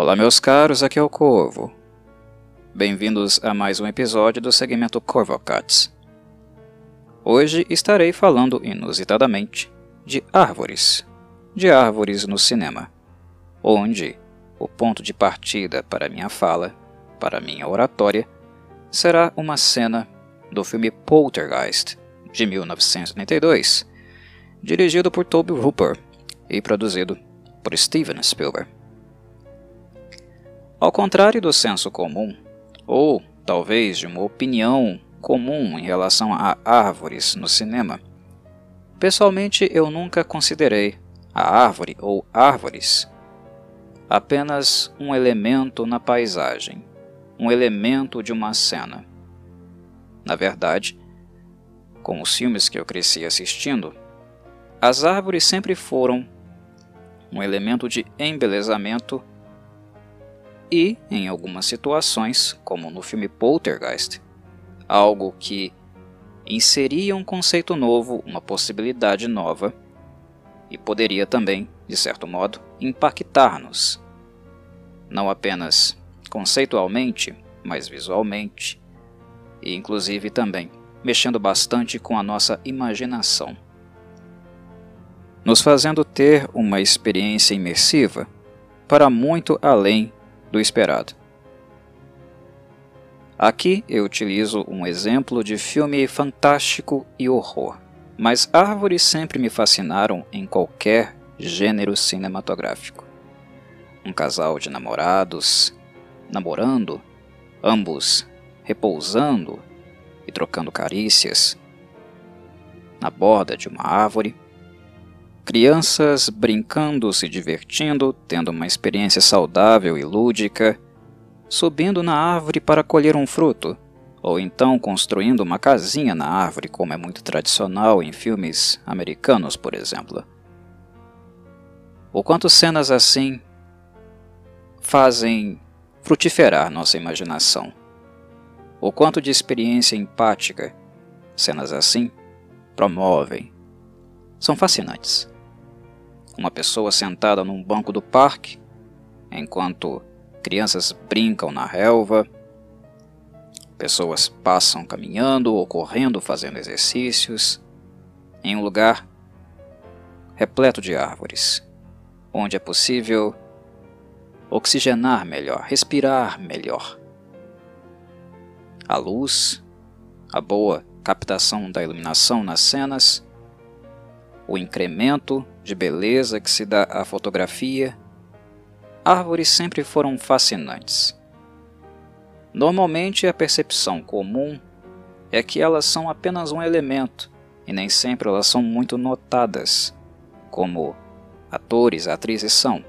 Olá, meus caros, aqui é o Corvo. Bem-vindos a mais um episódio do segmento Corvocuts. Hoje estarei falando inusitadamente de árvores, de árvores no cinema, onde o ponto de partida para minha fala, para minha oratória, será uma cena do filme Poltergeist, de 1992, dirigido por Toby Hooper e produzido por Steven Spielberg. Ao contrário do senso comum, ou talvez de uma opinião comum em relação a árvores no cinema, pessoalmente eu nunca considerei a árvore ou árvores apenas um elemento na paisagem, um elemento de uma cena. Na verdade, com os filmes que eu cresci assistindo, as árvores sempre foram um elemento de embelezamento e, em algumas situações, como no filme Poltergeist, algo que inseria um conceito novo, uma possibilidade nova e poderia também, de certo modo, impactar-nos, não apenas conceitualmente, mas visualmente, e inclusive também mexendo bastante com a nossa imaginação, nos fazendo ter uma experiência imersiva para muito além do esperado. Aqui eu utilizo um exemplo de filme fantástico e horror, mas árvores sempre me fascinaram em qualquer gênero cinematográfico. Um casal de namorados, namorando, ambos repousando e trocando carícias na borda de uma árvore, crianças brincando, se divertindo, tendo uma experiência saudável e lúdica, subindo na árvore para colher um fruto, ou então construindo uma casinha na árvore, como é muito tradicional em filmes americanos, por exemplo. O quanto cenas assim fazem frutiferar nossa imaginação. O quanto de experiência empática cenas assim promovem. São fascinantes. Uma pessoa sentada num banco do parque, enquanto crianças brincam na relva, pessoas passam caminhando ou correndo fazendo exercícios, em um lugar repleto de árvores, onde é possível oxigenar melhor, respirar melhor. A luz, a boa captação da iluminação nas cenas, o incremento de beleza que se dá à fotografia, árvores sempre foram fascinantes. Normalmente a percepção comum é que elas são apenas um elemento e nem sempre elas são muito notadas, como atores, atrizes são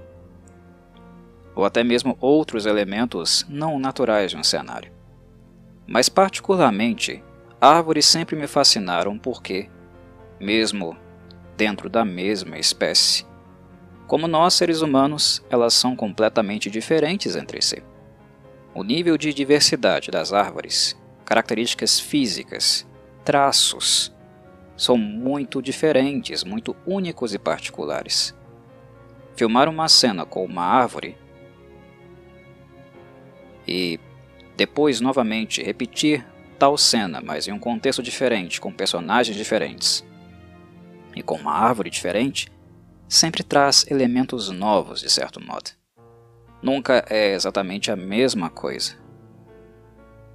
ou até mesmo outros elementos não naturais de um cenário. Mas, particularmente, árvores sempre me fascinaram porque, mesmo dentro da mesma espécie, como nós seres humanos, elas são completamente diferentes entre si. O nível de diversidade das árvores, características físicas, traços, são muito diferentes, muito únicos e particulares. Filmar uma cena com uma árvore e depois novamente repetir tal cena, mas em um contexto diferente, com personagens diferentes e com uma árvore diferente, sempre traz elementos novos de certo modo. Nunca é exatamente a mesma coisa.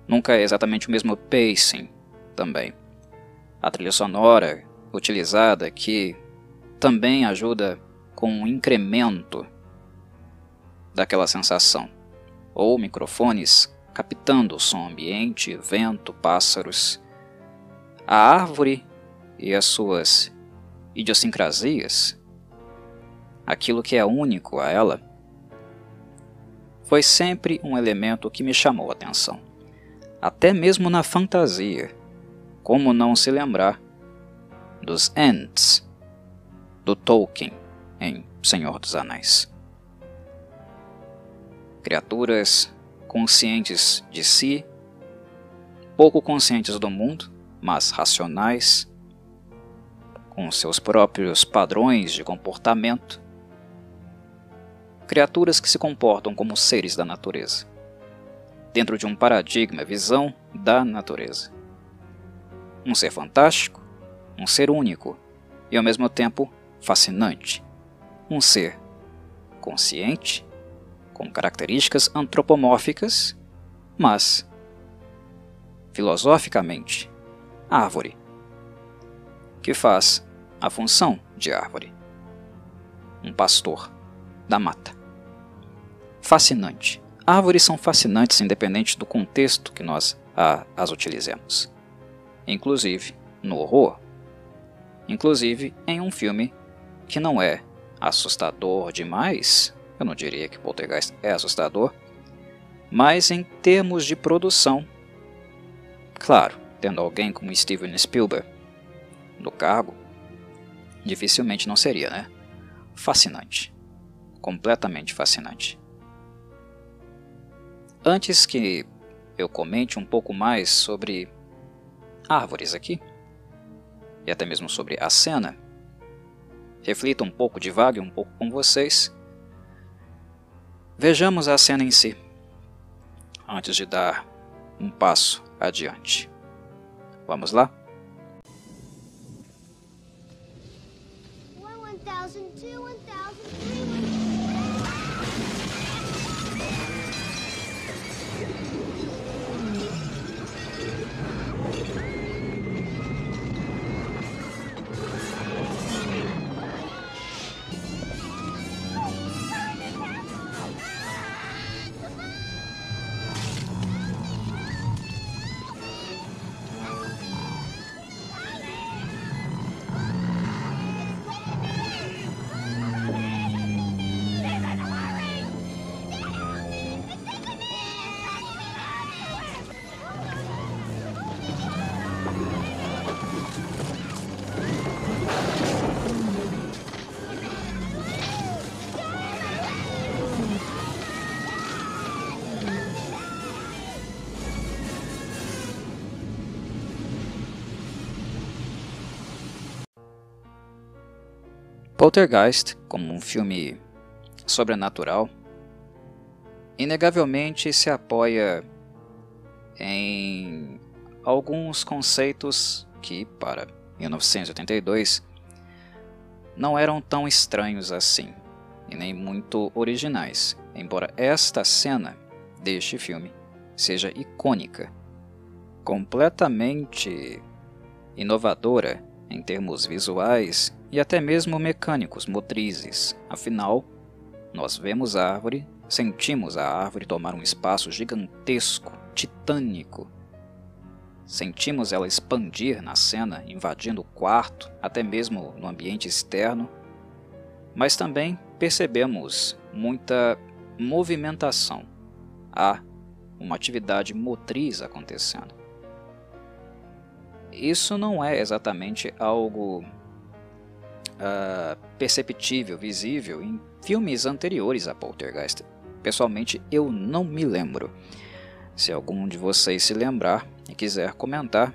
Nunca é exatamente o mesmo pacing também. A trilha sonora utilizada aqui também ajuda com um incremento daquela sensação ou microfones captando o som ambiente, vento, pássaros. A árvore e as suas idiosincrasias, aquilo que é único a ela, foi sempre um elemento que me chamou a atenção, até mesmo na fantasia. Como não se lembrar dos Ents do Tolkien em Senhor dos Anéis criaturas conscientes de si, pouco conscientes do mundo, mas racionais, com seus próprios padrões de comportamento, criaturas que se comportam como seres da natureza, dentro de um paradigma, visão da natureza. Um ser fantástico, um ser único e ao mesmo tempo fascinante. Um ser consciente, com características antropomórficas, mas filosoficamente árvore, que faz a função de árvore. Um pastor da mata. Fascinante. Árvores são fascinantes independente do contexto que nós as utilizemos. Inclusive no horror. Inclusive em um filme que não é assustador demais, eu não diria que Poltergeist é assustador, mas em termos de produção, claro, tendo alguém como Steven Spielberg no cargo, dificilmente não seria, né? Fascinante. Completamente fascinante. Antes que eu comente um pouco mais sobre árvores aqui, e até mesmo sobre a cena, reflita um pouco, divague um pouco com vocês. Vejamos a cena em si, antes de dar um passo adiante. Vamos lá? Poltergeist, como um filme sobrenatural, inegavelmente se apoia em alguns conceitos que, para 1982, não eram tão estranhos assim e nem muito originais, embora esta cena deste filme seja icônica, completamente inovadora em termos visuais e até mesmo mecânicos, motrizes. Afinal, nós vemos a árvore, sentimos a árvore tomar um espaço gigantesco, titânico. Sentimos ela expandir na cena, invadindo o quarto, até mesmo no ambiente externo. Mas também percebemos muita movimentação. Há uma atividade motriz acontecendo. Isso não é exatamente algo uh, perceptível, visível em filmes anteriores a Poltergeist. Pessoalmente, eu não me lembro. Se algum de vocês se lembrar e quiser comentar,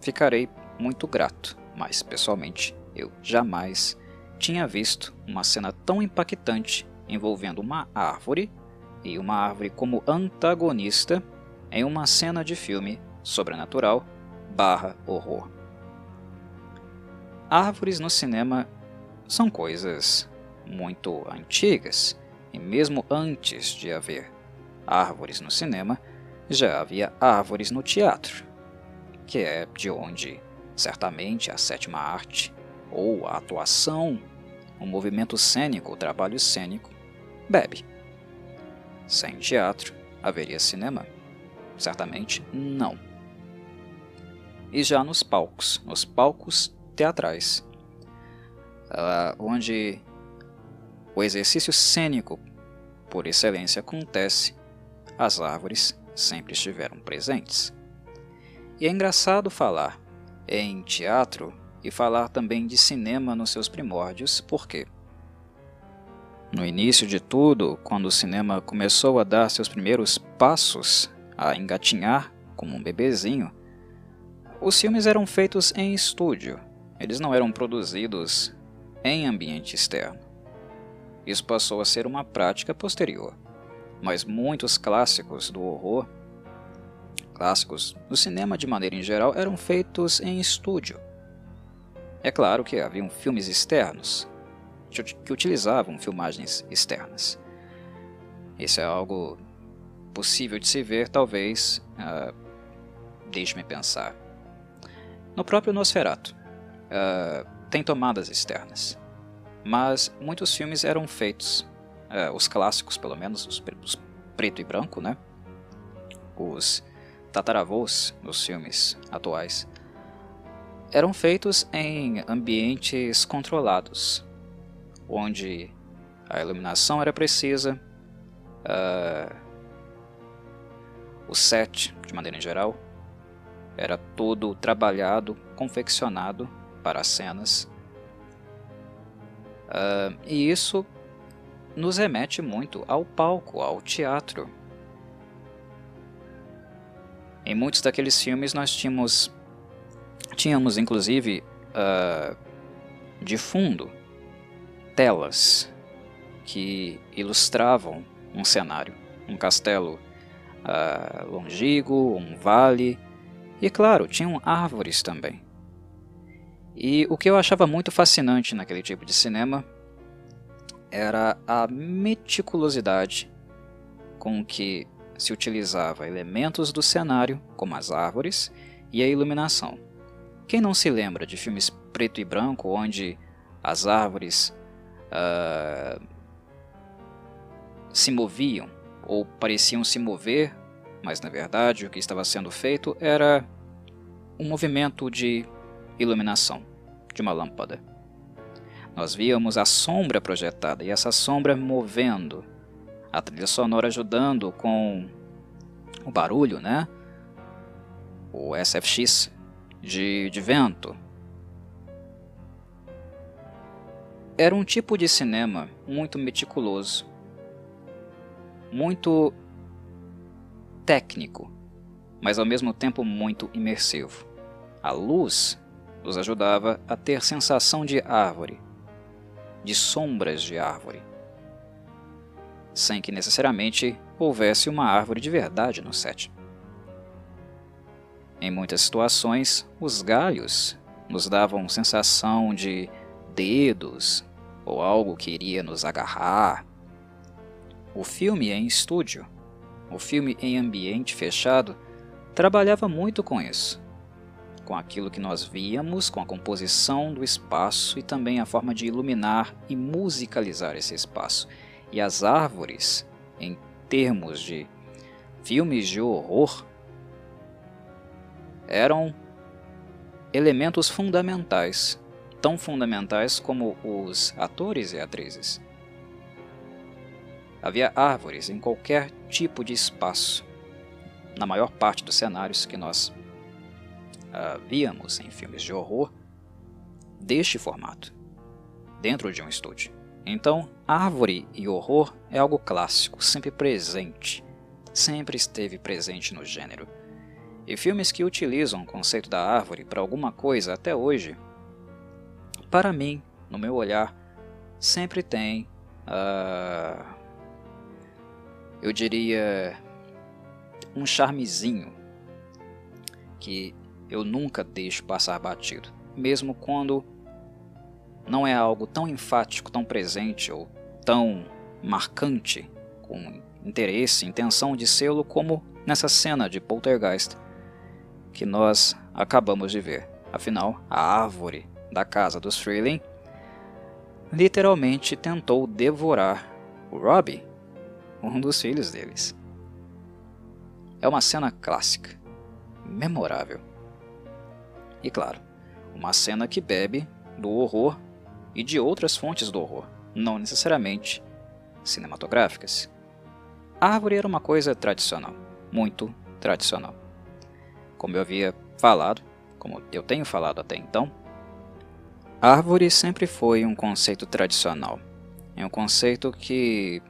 ficarei muito grato, mas pessoalmente eu jamais tinha visto uma cena tão impactante envolvendo uma árvore e uma árvore como antagonista em uma cena de filme sobrenatural barra horror. Árvores no cinema são coisas muito antigas, e mesmo antes de haver árvores no cinema, já havia árvores no teatro, que é de onde certamente a sétima arte, ou a atuação, o movimento cênico, o trabalho cênico, bebe. Sem teatro, haveria cinema? Certamente não. E já nos palcos, nos palcos teatrais, uh, onde o exercício cênico por excelência acontece, as árvores sempre estiveram presentes. E é engraçado falar em teatro e falar também de cinema nos seus primórdios, porque no início de tudo, quando o cinema começou a dar seus primeiros passos, a engatinhar como um bebezinho, os filmes eram feitos em estúdio. Eles não eram produzidos em ambiente externo. isso passou a ser uma prática posterior. Mas muitos clássicos do horror, clássicos do cinema de maneira em geral, eram feitos em estúdio. É claro que haviam filmes externos, que utilizavam filmagens externas. Isso é algo possível de se ver, talvez. Uh, Deixe-me pensar. No próprio Nosferatu, uh, tem tomadas externas, mas muitos filmes eram feitos, uh, os clássicos pelo menos, os, os, preto e branco, né? Os tataravôs dos filmes atuais eram feitos em ambientes controlados, onde a iluminação era precisa, uh, o set, de maneira geral, era todo trabalhado, confeccionado para as cenas. Uh, e isso nos remete muito ao palco, ao teatro. Em muitos daqueles filmes nós tínhamos, tínhamos inclusive uh, de fundo telas que ilustravam um cenário, um castelo uh, um vale, e claro, tinham árvores também. E o que eu achava muito fascinante naquele tipo de cinema era a meticulosidade com que se utilizava elementos do cenário, como as árvores, e a iluminação. Quem não se lembra de filmes preto e branco onde as árvores uh, se moviam ou pareciam se mover, mas na verdade o que estava sendo feito era um movimento de iluminação de uma lâmpada. Nós víamos a sombra projetada e essa sombra movendo, a trilha sonora ajudando com o barulho, né? O SFX de, de vento, Era um tipo de cinema muito meticuloso, muito técnico, mas ao mesmo tempo muito imersivo. A luz nos ajudava a ter sensação de árvore, de sombras de árvore, sem que necessariamente houvesse uma árvore de verdade no set. Em muitas situações, os galhos nos davam sensação de dedos ou algo que iria nos agarrar. O filme em estúdio, o filme em ambiente fechado, trabalhava muito com isso, com aquilo que nós víamos, com a composição do espaço e também a forma de iluminar e musicalizar esse espaço. E as árvores, em termos de filmes de horror, eram elementos fundamentais tão fundamentais como os atores e atrizes. Havia árvores em qualquer tipo de espaço, na maior parte dos cenários que nós uh, víamos em filmes de horror deste formato, dentro de um estúdio. Então, árvore e horror é algo clássico, sempre presente, sempre esteve presente no gênero. E filmes que utilizam o conceito da árvore para alguma coisa até hoje para mim, no meu olhar, sempre tem, uh, eu diria, um charmezinho que eu nunca deixo passar batido, mesmo quando não é algo tão enfático, tão presente ou tão marcante, com interesse, intenção de sê-lo, como nessa cena de Poltergeist que nós acabamos de ver. Afinal, a árvore da casa dos Freeling, literalmente tentou devorar o Robbie, um dos filhos deles. É uma cena clássica, memorável. E claro, uma cena que bebe do horror e de outras fontes do horror, não necessariamente cinematográficas. A árvore era uma coisa tradicional, muito tradicional. Como eu havia falado, como eu tenho falado até então, Árvore sempre foi um conceito tradicional. É um conceito que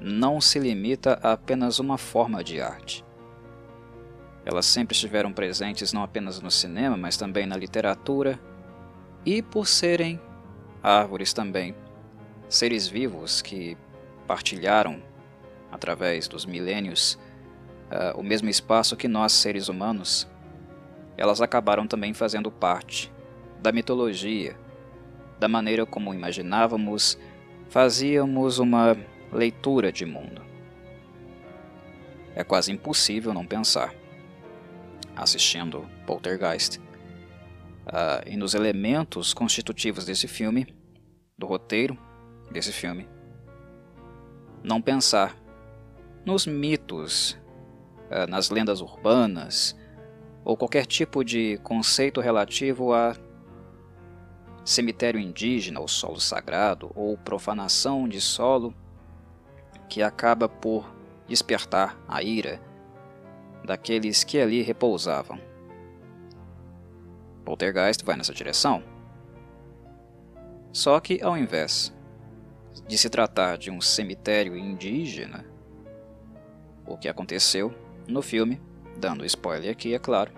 não se limita a apenas uma forma de arte. Elas sempre estiveram presentes não apenas no cinema, mas também na literatura, e por serem árvores também, seres vivos que partilharam, através dos milênios, uh, o mesmo espaço que nós, seres humanos, elas acabaram também fazendo parte da mitologia, da maneira como imaginávamos, fazíamos uma leitura de mundo. É quase impossível não pensar, assistindo Poltergeist, uh, e nos elementos constitutivos desse filme, do roteiro desse filme, não pensar nos mitos, uh, nas lendas urbanas, ou qualquer tipo de conceito relativo a cemitério indígena ou solo sagrado ou profanação de solo que acaba por despertar a ira daqueles que ali repousavam. Poltergeist vai nessa direção. Só que, ao invés de se tratar de um cemitério indígena, o que aconteceu no filme, dando spoiler aqui, é claro,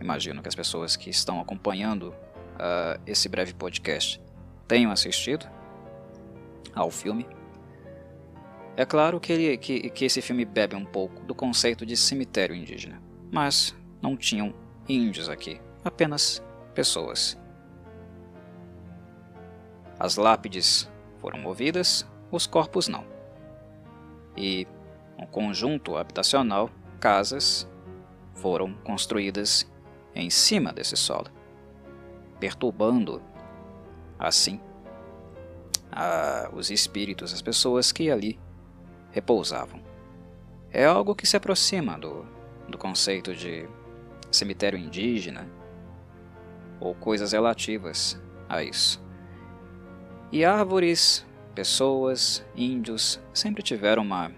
imagino que as pessoas que estão acompanhando uh, esse breve podcast tenham assistido ao filme. É claro que, ele, que, que esse filme bebe um pouco do conceito de cemitério indígena, mas não tinham índios aqui apenas pessoas. As lápides foram movidas, os corpos não. E um conjunto habitacional, casas, foram construídas em cima desse solo, perturbando assim a, os espíritos, as pessoas que ali repousavam. É algo que se aproxima do, do conceito de cemitério indígena, ou coisas relativas a isso. E árvores, pessoas, índios sempre tiveram uma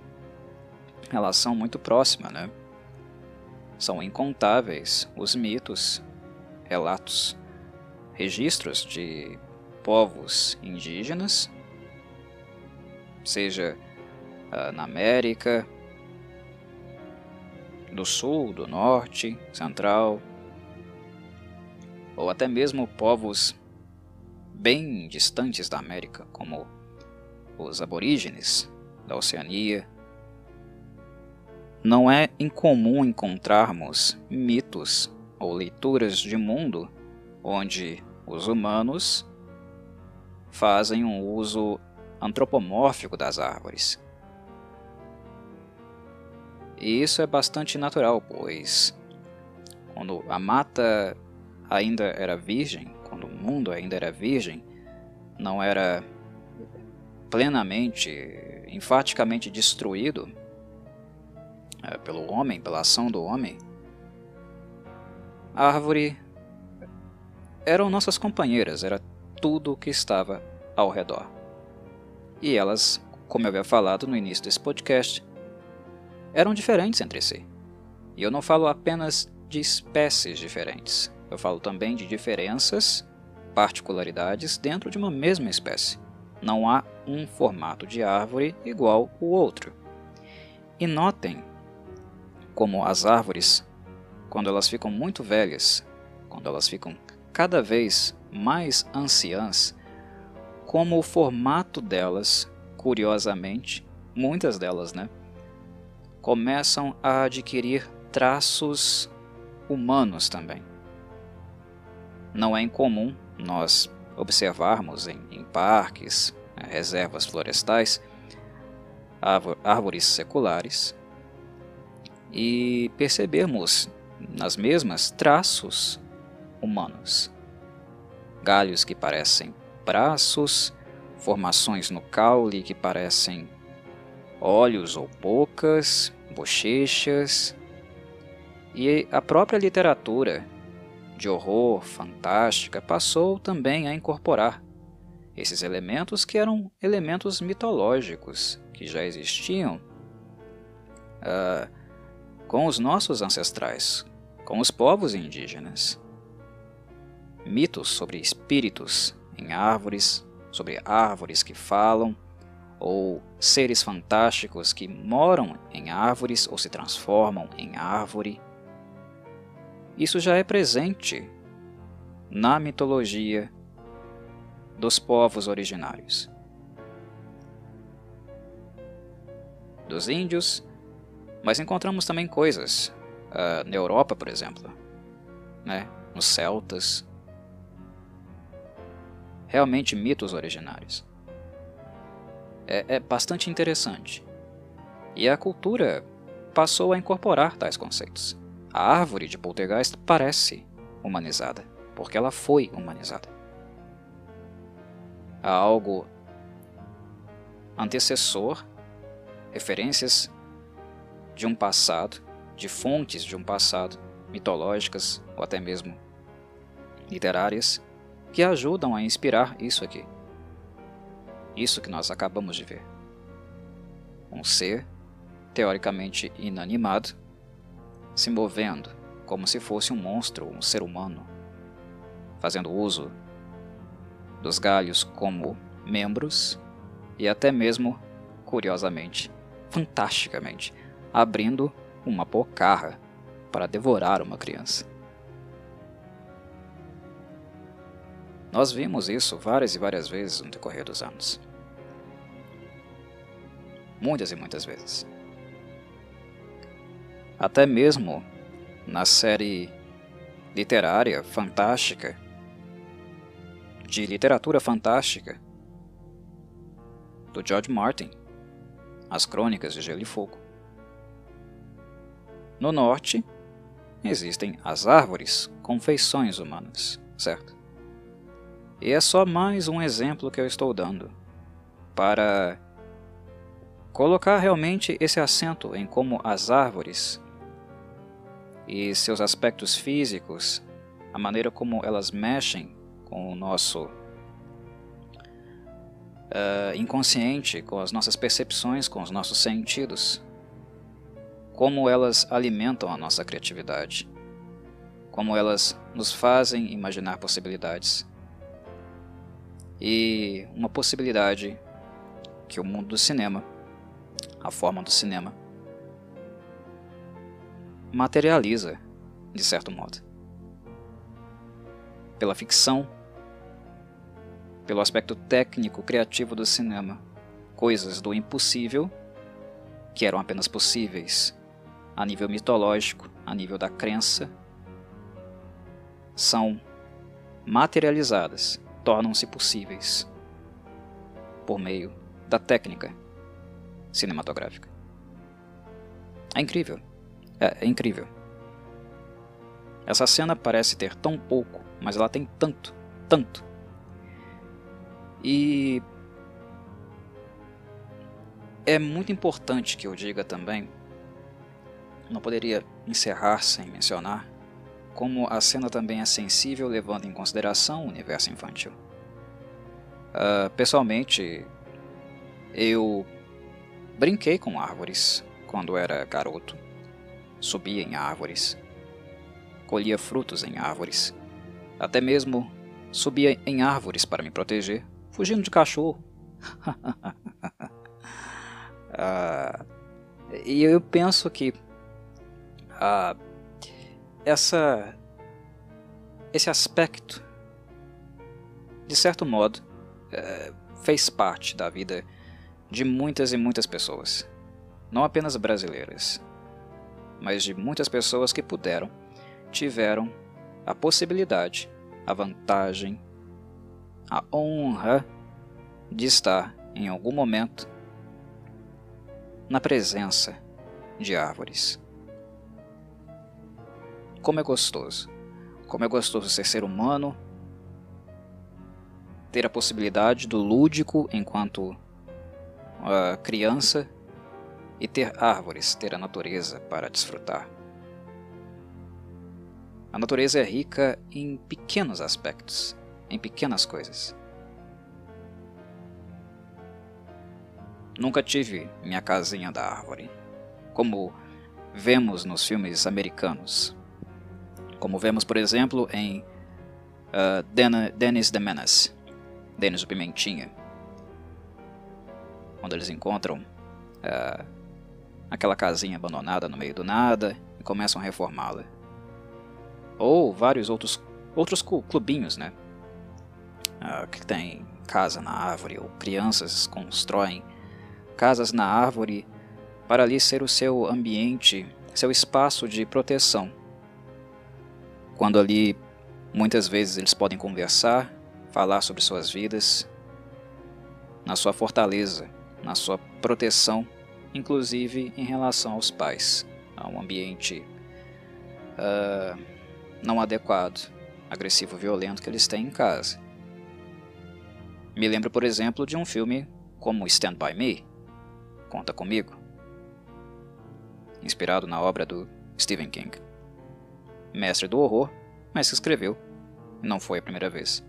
relação muito próxima, né? São incontáveis os mitos, relatos, registros de povos indígenas, seja uh, na América do Sul, do Norte, Central, ou até mesmo povos bem distantes da América, como os aborígenes da Oceania. Não é incomum encontrarmos mitos ou leituras de mundo onde os humanos fazem um uso antropomórfico das árvores. E isso é bastante natural, pois quando a mata ainda era virgem, quando o mundo ainda era virgem, não era plenamente, enfaticamente destruído é, pelo homem, pela ação do homem, a árvore eram nossas companheiras, era tudo o que estava ao redor. E elas, como eu havia falado no início desse podcast, eram diferentes entre si. E eu não falo apenas de espécies diferentes. Eu falo também de diferenças, particularidades dentro de uma mesma espécie. Não há um formato de árvore igual o outro. E notem como as árvores, quando elas ficam muito velhas, quando elas ficam cada vez mais anciãs, como o formato delas, curiosamente, muitas delas, né, começam a adquirir traços humanos também. Não é incomum nós observarmos em, em parques, né, reservas florestais, árvores seculares e percebermos nas mesmas traços humanos. Galhos que parecem braços, formações no caule que parecem olhos ou bocas, bochechas, e a própria literatura de horror, fantástica, passou também a incorporar esses elementos que eram elementos mitológicos que já existiam uh, com os nossos ancestrais, com os povos indígenas. Mitos sobre espíritos em árvores, sobre árvores que falam, ou seres fantásticos que moram em árvores ou se transformam em árvore. Isso já é presente na mitologia dos povos originários. dos índios, mas encontramos também coisas uh, na Europa, por exemplo, né? nos celtas. Realmente mitos originários. É, é bastante interessante. E a cultura passou a incorporar tais conceitos. A árvore de Poltergeist parece humanizada, porque ela foi humanizada. Há algo antecessor, referências de um passado, de fontes de um passado, mitológicas ou até mesmo literárias, que ajudam a inspirar isso aqui. Isso que nós acabamos de ver. Um ser, teoricamente inanimado, se movendo como se fosse um monstro, um ser humano, fazendo uso dos galhos como membros e até mesmo, curiosamente, fantasticamente, abrindo uma bocarra para devorar uma criança. Nós vimos isso várias e várias vezes no decorrer dos anos. Muitas e muitas vezes. Até mesmo na série literária fantástica, de literatura fantástica, do George Martin, As Crônicas de Gelo e Fogo. No norte, existem as árvores com feições humanas, certo? E é só mais um exemplo que eu estou dando para colocar realmente esse acento em como as árvores e seus aspectos físicos, a maneira como elas mexem com o nosso uh, inconsciente, com as nossas percepções, com os nossos sentidos, como elas alimentam a nossa criatividade, como elas nos fazem imaginar possibilidades. E uma possibilidade que o mundo do cinema, a forma do cinema, materializa, de certo modo. Pela ficção, pelo aspecto técnico criativo do cinema, coisas do impossível, que eram apenas possíveis a nível mitológico, a nível da crença, são materializadas, tornam-se possíveis por meio da técnica cinematográfica. É incrível. É, é incrível. Essa cena parece ter tão pouco, mas ela tem tanto, tanto. E é muito importante que eu diga também, não poderia encerrar sem mencionar, como a cena também é sensível levando em consideração o universo infantil. Uh, pessoalmente, eu brinquei com árvores quando era garoto. Subia em árvores, colhia frutos em árvores, até mesmo subia em árvores para me proteger, fugindo de cachorro. ah, e eu penso que ah, essa, esse aspecto, de certo modo, eh, fez parte da vida de muitas e muitas pessoas, não apenas brasileiras, mas de muitas pessoas que puderam, tiveram a possibilidade, a vantagem, a honra de estar em algum momento na presença de árvores. Como é gostoso! Como é gostoso ser ser humano, ter a possibilidade do lúdico enquanto uh, criança e ter árvores, ter a natureza para desfrutar. A natureza é rica em pequenos aspectos, em pequenas coisas. Nunca tive minha casinha da árvore, como vemos nos filmes americanos. Como vemos, por exemplo, em uh, Dennis the Menace, Dennis o Pimentinha, quando eles encontram uh, aquela casinha abandonada no meio do nada e começam a reformá-la. Ou vários outros, outros clubinhos, né? Ah, que tem casa na árvore, ou crianças constroem casas na árvore para ali ser o seu ambiente, seu espaço de proteção. Quando ali muitas vezes eles podem conversar, falar sobre suas vidas, na sua fortaleza, na sua proteção, inclusive em relação aos pais, a um ambiente uh, não adequado, agressivo, violento que eles têm em casa. Me lembro, por exemplo, de um filme como Stand By Me, Conta Comigo, inspirado na obra do Stephen King. Mestre do horror, mas que escreveu, não foi a primeira vez.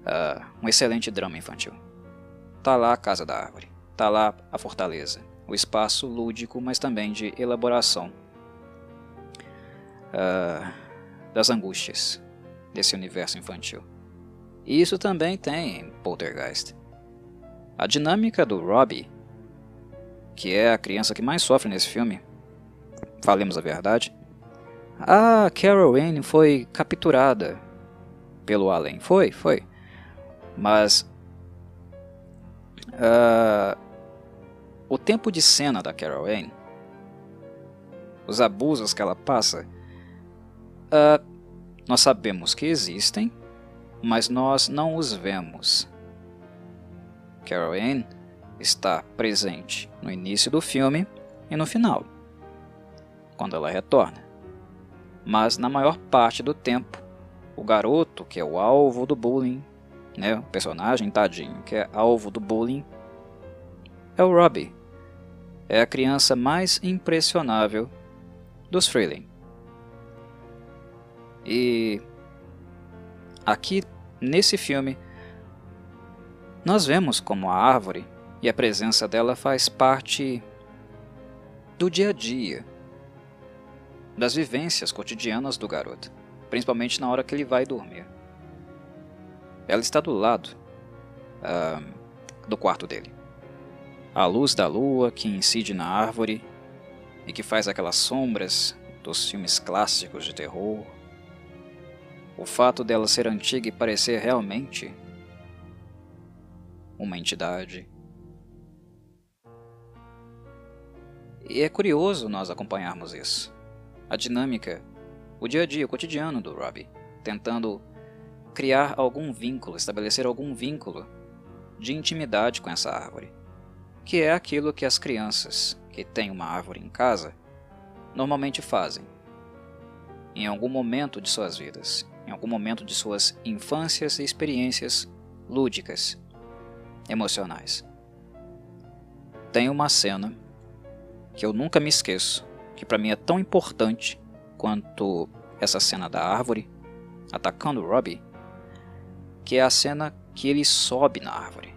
Uh, um excelente drama infantil. Tá lá a Casa da Árvore, tá lá a Fortaleza, o espaço lúdico, mas também de elaboração uh, das angústias desse universo infantil. E isso também tem em Poltergeist. A dinâmica do Robbie que é a criança que mais sofre nesse filme, falemos a verdade, a Carol Anne foi capturada pelo Allen. Foi, foi. Mas uh, o tempo de cena da Carol Anne, os abusos que ela passa, uh, nós sabemos que existem, mas nós não os vemos. Carol Anne está presente no início do filme e no final, quando ela retorna. Mas na maior parte do tempo, o garoto, que é o alvo do bullying, né, o personagem tadinho, que é alvo do bullying, é o Robbie. É a criança mais impressionável dos Freeling. E aqui nesse filme nós vemos como a árvore e a presença dela faz parte do dia a dia, das vivências cotidianas do garoto, principalmente na hora que ele vai dormir. Ela está do lado uh, do quarto dele. A luz da lua que incide na árvore e que faz aquelas sombras dos filmes clássicos de terror. O fato dela ser antiga e parecer realmente uma entidade E é curioso nós acompanharmos isso. A dinâmica, o dia a dia, o cotidiano do Robbie, tentando criar algum vínculo, estabelecer algum vínculo de intimidade com essa árvore, que é aquilo que as crianças que têm uma árvore em casa normalmente fazem. Em algum momento de suas vidas, em algum momento de suas infâncias e experiências lúdicas, emocionais. Tem uma cena que eu nunca me esqueço, que para mim é tão importante quanto essa cena da árvore atacando Robbie, que é a cena que ele sobe na árvore.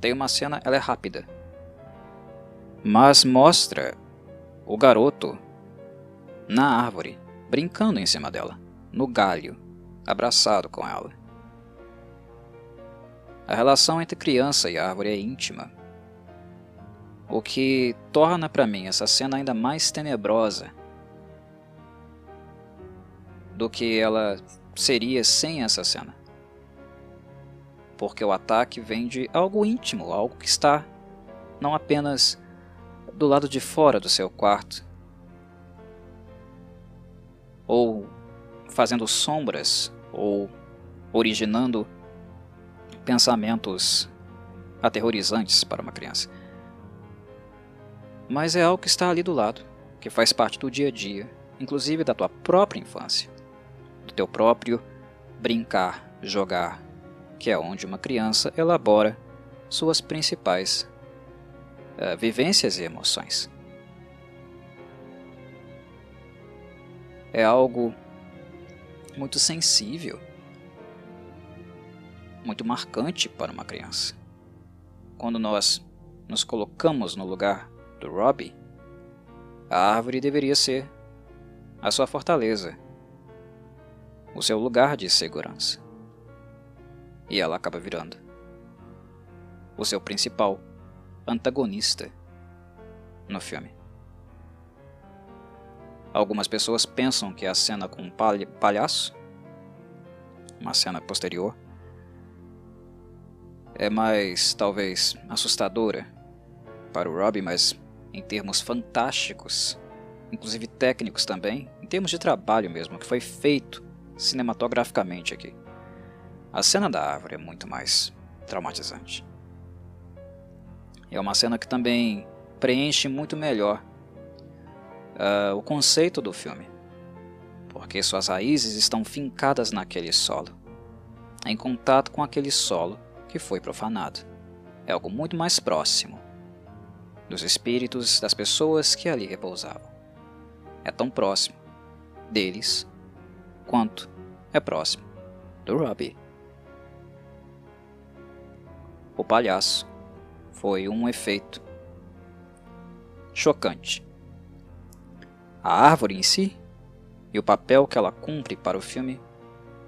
Tem uma cena, ela é rápida, mas mostra o garoto na árvore, brincando em cima dela, no galho, abraçado com ela. A relação entre criança e árvore é íntima, o que torna para mim essa cena ainda mais tenebrosa do que ela seria sem essa cena. Porque o ataque vem de algo íntimo, algo que está não apenas do lado de fora do seu quarto, ou fazendo sombras, ou originando pensamentos aterrorizantes para uma criança mas é algo que está ali do lado, que faz parte do dia a dia, inclusive da tua própria infância, do teu próprio brincar, jogar, que é onde uma criança elabora suas principais uh, vivências e emoções. É algo muito sensível, muito marcante para uma criança. Quando nós nos colocamos no lugar do Robbie, a árvore deveria ser a sua fortaleza, o seu lugar de segurança. E ela acaba virando o seu principal antagonista no filme. Algumas pessoas pensam que a cena com um palhaço, uma cena posterior, é mais talvez assustadora para o Robbie, mas em termos fantásticos, inclusive técnicos também, em termos de trabalho mesmo, que foi feito cinematograficamente aqui. A cena da árvore é muito mais traumatizante. É uma cena que também preenche muito melhor uh, o conceito do filme, porque suas raízes estão fincadas naquele solo, em contato com aquele solo que foi profanado. É algo muito mais próximo dos espíritos das pessoas que ali repousavam. É tão próximo deles quanto é próximo do Robbie. O palhaço foi um efeito chocante. A árvore em si e o papel que ela cumpre para o filme,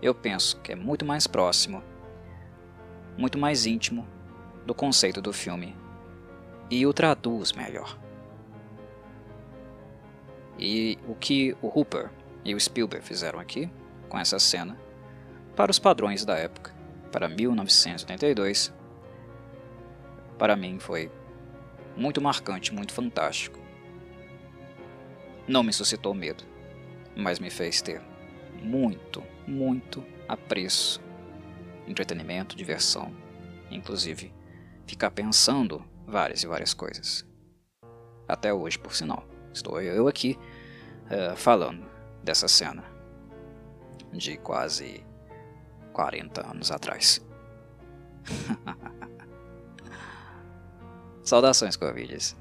eu penso que é muito mais próximo, muito mais íntimo do conceito do filme e o traduz melhor. E o que o Hooper e o Spielberg fizeram aqui, com essa cena, para os padrões da época, para 1982, para mim foi muito marcante, muito fantástico. Não me suscitou medo, mas me fez ter muito, muito apreço, entretenimento, diversão, inclusive ficar pensando várias e várias coisas. Até hoje, por sinal. Estou eu aqui uh, falando dessa cena de quase 40 anos atrás. Saudações, Corvides.